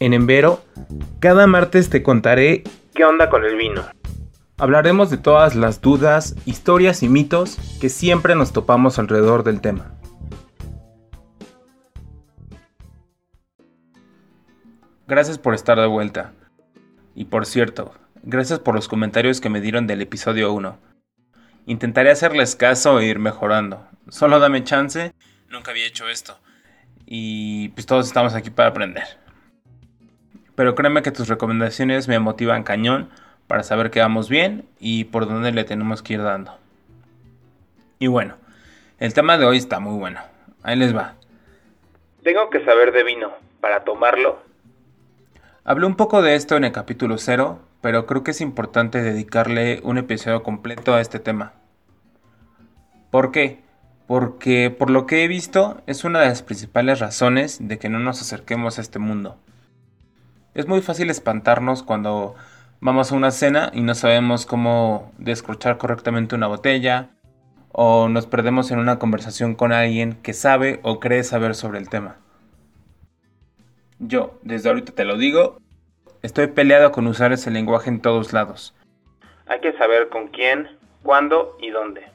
En Envero, cada martes te contaré qué onda con el vino. Hablaremos de todas las dudas, historias y mitos que siempre nos topamos alrededor del tema. Gracias por estar de vuelta. Y por cierto, gracias por los comentarios que me dieron del episodio 1. Intentaré hacerles caso e ir mejorando. Solo dame chance, nunca había hecho esto. Y pues todos estamos aquí para aprender. Pero créeme que tus recomendaciones me motivan cañón para saber que vamos bien y por dónde le tenemos que ir dando. Y bueno, el tema de hoy está muy bueno. Ahí les va. Tengo que saber de vino para tomarlo. Hablé un poco de esto en el capítulo 0, pero creo que es importante dedicarle un episodio completo a este tema. ¿Por qué? Porque por lo que he visto es una de las principales razones de que no nos acerquemos a este mundo. Es muy fácil espantarnos cuando vamos a una cena y no sabemos cómo descrochar correctamente una botella, o nos perdemos en una conversación con alguien que sabe o cree saber sobre el tema. Yo, desde ahorita te lo digo, estoy peleado con usar ese lenguaje en todos lados. Hay que saber con quién, cuándo y dónde.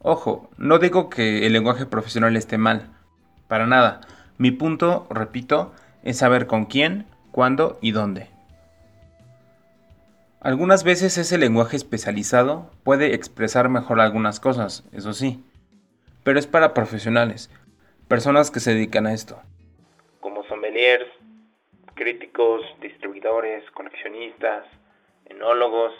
Ojo, no digo que el lenguaje profesional esté mal, para nada. Mi punto, repito, es saber con quién, cuándo y dónde. Algunas veces ese lenguaje especializado puede expresar mejor algunas cosas, eso sí, pero es para profesionales, personas que se dedican a esto. Como sommeliers, críticos, distribuidores, coleccionistas, enólogos.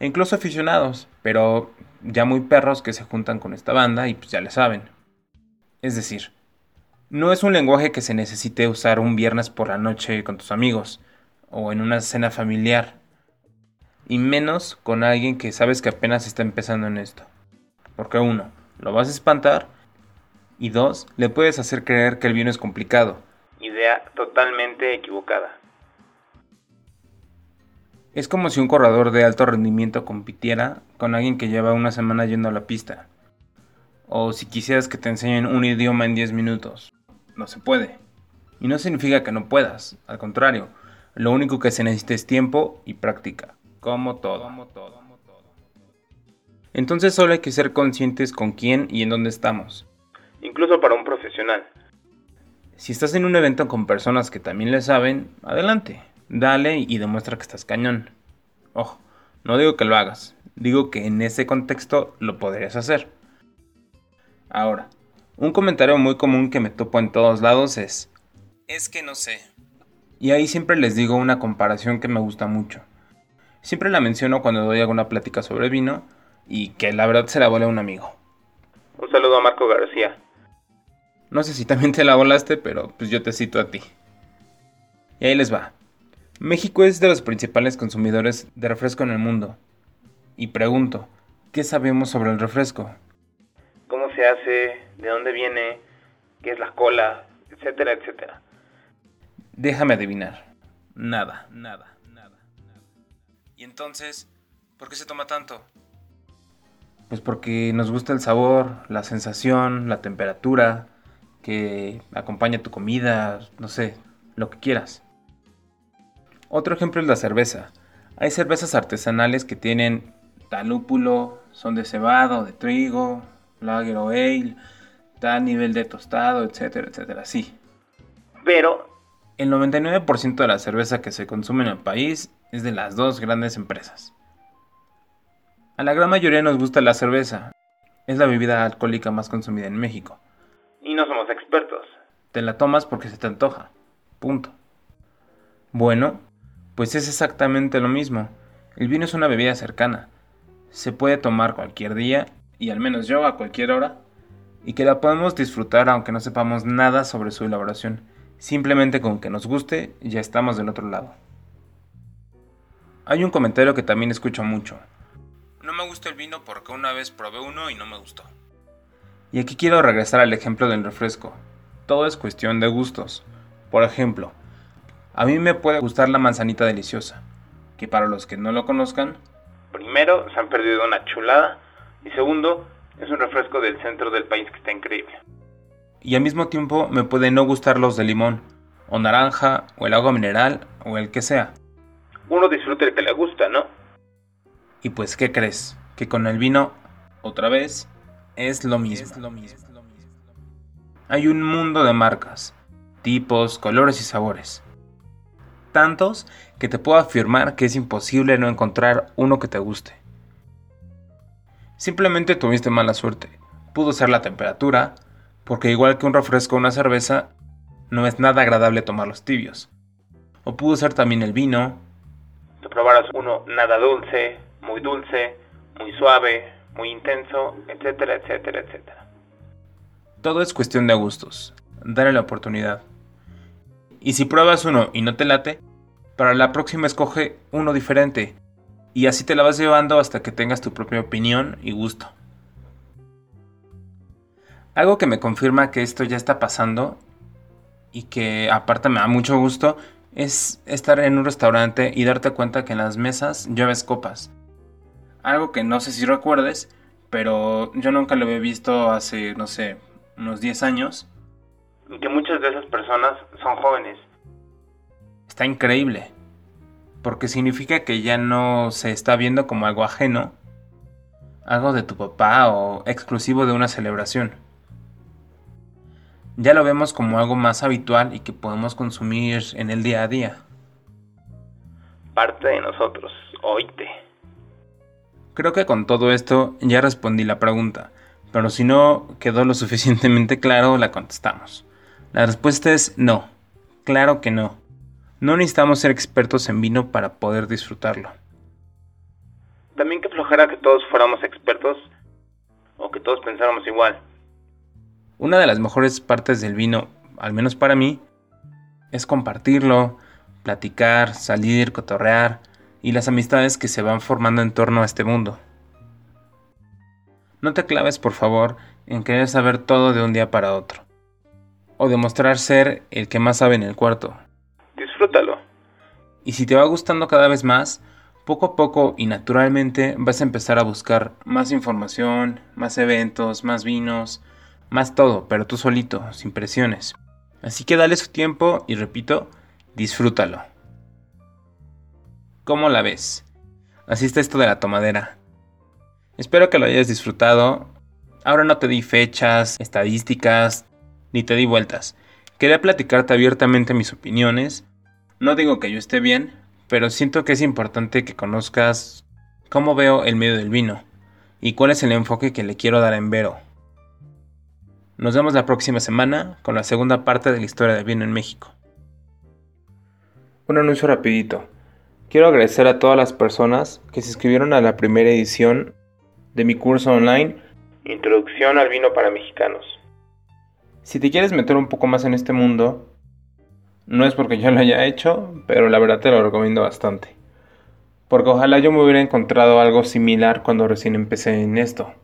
E incluso aficionados, pero ya muy perros que se juntan con esta banda y pues ya le saben. Es decir, no es un lenguaje que se necesite usar un viernes por la noche con tus amigos o en una cena familiar. Y menos con alguien que sabes que apenas está empezando en esto. Porque uno, lo vas a espantar. Y dos, le puedes hacer creer que el vino es complicado. Idea totalmente equivocada. Es como si un corredor de alto rendimiento compitiera con alguien que lleva una semana yendo a la pista. O si quisieras que te enseñen un idioma en 10 minutos no se puede. Y no significa que no puedas, al contrario, lo único que se necesita es tiempo y práctica, como todo. Entonces solo hay que ser conscientes con quién y en dónde estamos. Incluso para un profesional. Si estás en un evento con personas que también le saben, adelante, dale y demuestra que estás cañón. Ojo, no digo que lo hagas, digo que en ese contexto lo podrías hacer. Ahora, un comentario muy común que me topo en todos lados es, es que no sé. Y ahí siempre les digo una comparación que me gusta mucho. Siempre la menciono cuando doy alguna plática sobre vino y que la verdad se la volé a un amigo. Un saludo a Marco García. No sé si también te la volaste, pero pues yo te cito a ti. Y ahí les va. México es de los principales consumidores de refresco en el mundo. Y pregunto, ¿qué sabemos sobre el refresco? ¿Cómo se hace? de dónde viene, qué es la cola, etcétera, etcétera. Déjame adivinar. Nada, nada, nada, nada. ¿Y entonces, por qué se toma tanto? Pues porque nos gusta el sabor, la sensación, la temperatura, que acompaña tu comida, no sé, lo que quieras. Otro ejemplo es la cerveza. Hay cervezas artesanales que tienen talúpulo, son de cebado, de trigo, lager o ale, a nivel de tostado, etcétera, etcétera, sí. Pero el 99% de la cerveza que se consume en el país es de las dos grandes empresas. A la gran mayoría nos gusta la cerveza. Es la bebida alcohólica más consumida en México. Y no somos expertos. Te la tomas porque se te antoja. Punto. Bueno, pues es exactamente lo mismo. El vino es una bebida cercana. Se puede tomar cualquier día, y al menos yo a cualquier hora, y que la podemos disfrutar aunque no sepamos nada sobre su elaboración. Simplemente con que nos guste, ya estamos del otro lado. Hay un comentario que también escucho mucho. No me gusta el vino porque una vez probé uno y no me gustó. Y aquí quiero regresar al ejemplo del refresco. Todo es cuestión de gustos. Por ejemplo, a mí me puede gustar la manzanita deliciosa, que para los que no lo conozcan, primero, se han perdido una chulada. Y segundo, es un refresco del centro del país que está increíble. Y al mismo tiempo me puede no gustar los de limón, o naranja, o el agua mineral, o el que sea. Uno disfruta el que le gusta, ¿no? Y pues, ¿qué crees? Que con el vino, otra vez, es lo mismo. Lo mismo. Hay un mundo de marcas, tipos, colores y sabores. Tantos que te puedo afirmar que es imposible no encontrar uno que te guste. Simplemente tuviste mala suerte. Pudo ser la temperatura, porque igual que un refresco o una cerveza, no es nada agradable tomarlos tibios. O pudo ser también el vino. Te probaras uno nada dulce, muy dulce, muy suave, muy intenso, etcétera, etcétera, etcétera. Todo es cuestión de gustos. Dale la oportunidad. Y si pruebas uno y no te late, para la próxima escoge uno diferente. Y así te la vas llevando hasta que tengas tu propia opinión y gusto. Algo que me confirma que esto ya está pasando y que aparte me da mucho gusto es estar en un restaurante y darte cuenta que en las mesas lleves copas. Algo que no sé si recuerdes, pero yo nunca lo había visto hace, no sé, unos 10 años. Que muchas de esas personas son jóvenes. Está increíble. Porque significa que ya no se está viendo como algo ajeno, algo de tu papá o exclusivo de una celebración. Ya lo vemos como algo más habitual y que podemos consumir en el día a día. Parte de nosotros, oíte. Creo que con todo esto ya respondí la pregunta pero si no quedó lo suficientemente claro, la contestamos. La respuesta es no, claro que no. No necesitamos ser expertos en vino para poder disfrutarlo. También que flojera que todos fuéramos expertos o que todos pensáramos igual. Una de las mejores partes del vino, al menos para mí, es compartirlo, platicar, salir, cotorrear y las amistades que se van formando en torno a este mundo. No te claves, por favor, en querer saber todo de un día para otro. O demostrar ser el que más sabe en el cuarto. Disfrútalo. Y si te va gustando cada vez más, poco a poco y naturalmente vas a empezar a buscar más información, más eventos, más vinos, más todo, pero tú solito, sin presiones. Así que dale su tiempo y repito, disfrútalo. ¿Cómo la ves? Así está esto de la tomadera. Espero que lo hayas disfrutado. Ahora no te di fechas, estadísticas, ni te di vueltas. Quería platicarte abiertamente mis opiniones. No digo que yo esté bien, pero siento que es importante que conozcas cómo veo el medio del vino y cuál es el enfoque que le quiero dar en Vero. Nos vemos la próxima semana con la segunda parte de la historia del vino en México. Un anuncio rapidito. Quiero agradecer a todas las personas que se inscribieron a la primera edición de mi curso online Introducción al vino para mexicanos. Si te quieres meter un poco más en este mundo, no es porque yo lo haya hecho, pero la verdad te lo recomiendo bastante. Porque ojalá yo me hubiera encontrado algo similar cuando recién empecé en esto.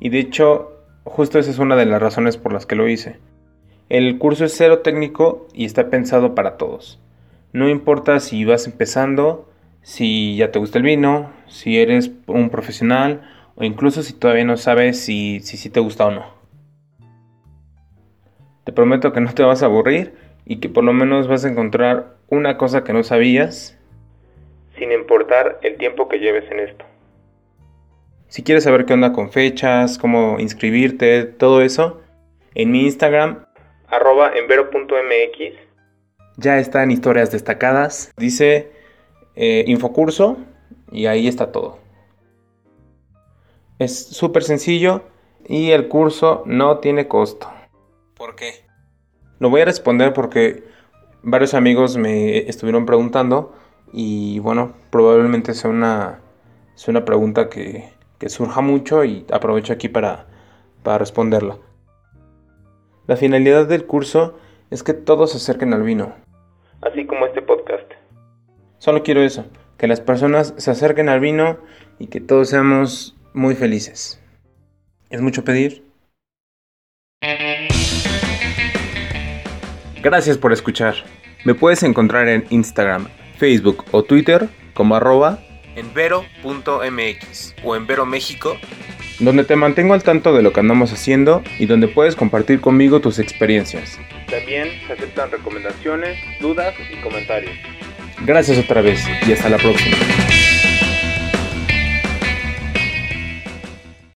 Y de hecho, justo esa es una de las razones por las que lo hice. El curso es cero técnico y está pensado para todos. No importa si vas empezando, si ya te gusta el vino, si eres un profesional o incluso si todavía no sabes si, si, te gusta o no. Te prometo que no te vas a aburrir y que por lo menos vas a encontrar una cosa que no sabías. Sin importar el tiempo que lleves en esto. Si quieres saber qué onda con fechas, cómo inscribirte, todo eso, en mi Instagram, arroba envero.mx, ya están historias destacadas. Dice eh, Infocurso y ahí está todo. Es súper sencillo y el curso no tiene costo. ¿Por qué? Lo voy a responder porque varios amigos me estuvieron preguntando y bueno, probablemente sea una, sea una pregunta que, que surja mucho y aprovecho aquí para, para responderla. La finalidad del curso es que todos se acerquen al vino. Así como este podcast. Solo quiero eso, que las personas se acerquen al vino y que todos seamos muy felices. ¿Es mucho pedir? Gracias por escuchar. Me puedes encontrar en Instagram, Facebook o Twitter como arroba en vero.mx o en Vero México, donde te mantengo al tanto de lo que andamos haciendo y donde puedes compartir conmigo tus experiencias. También se aceptan recomendaciones, dudas y comentarios. Gracias otra vez y hasta la próxima.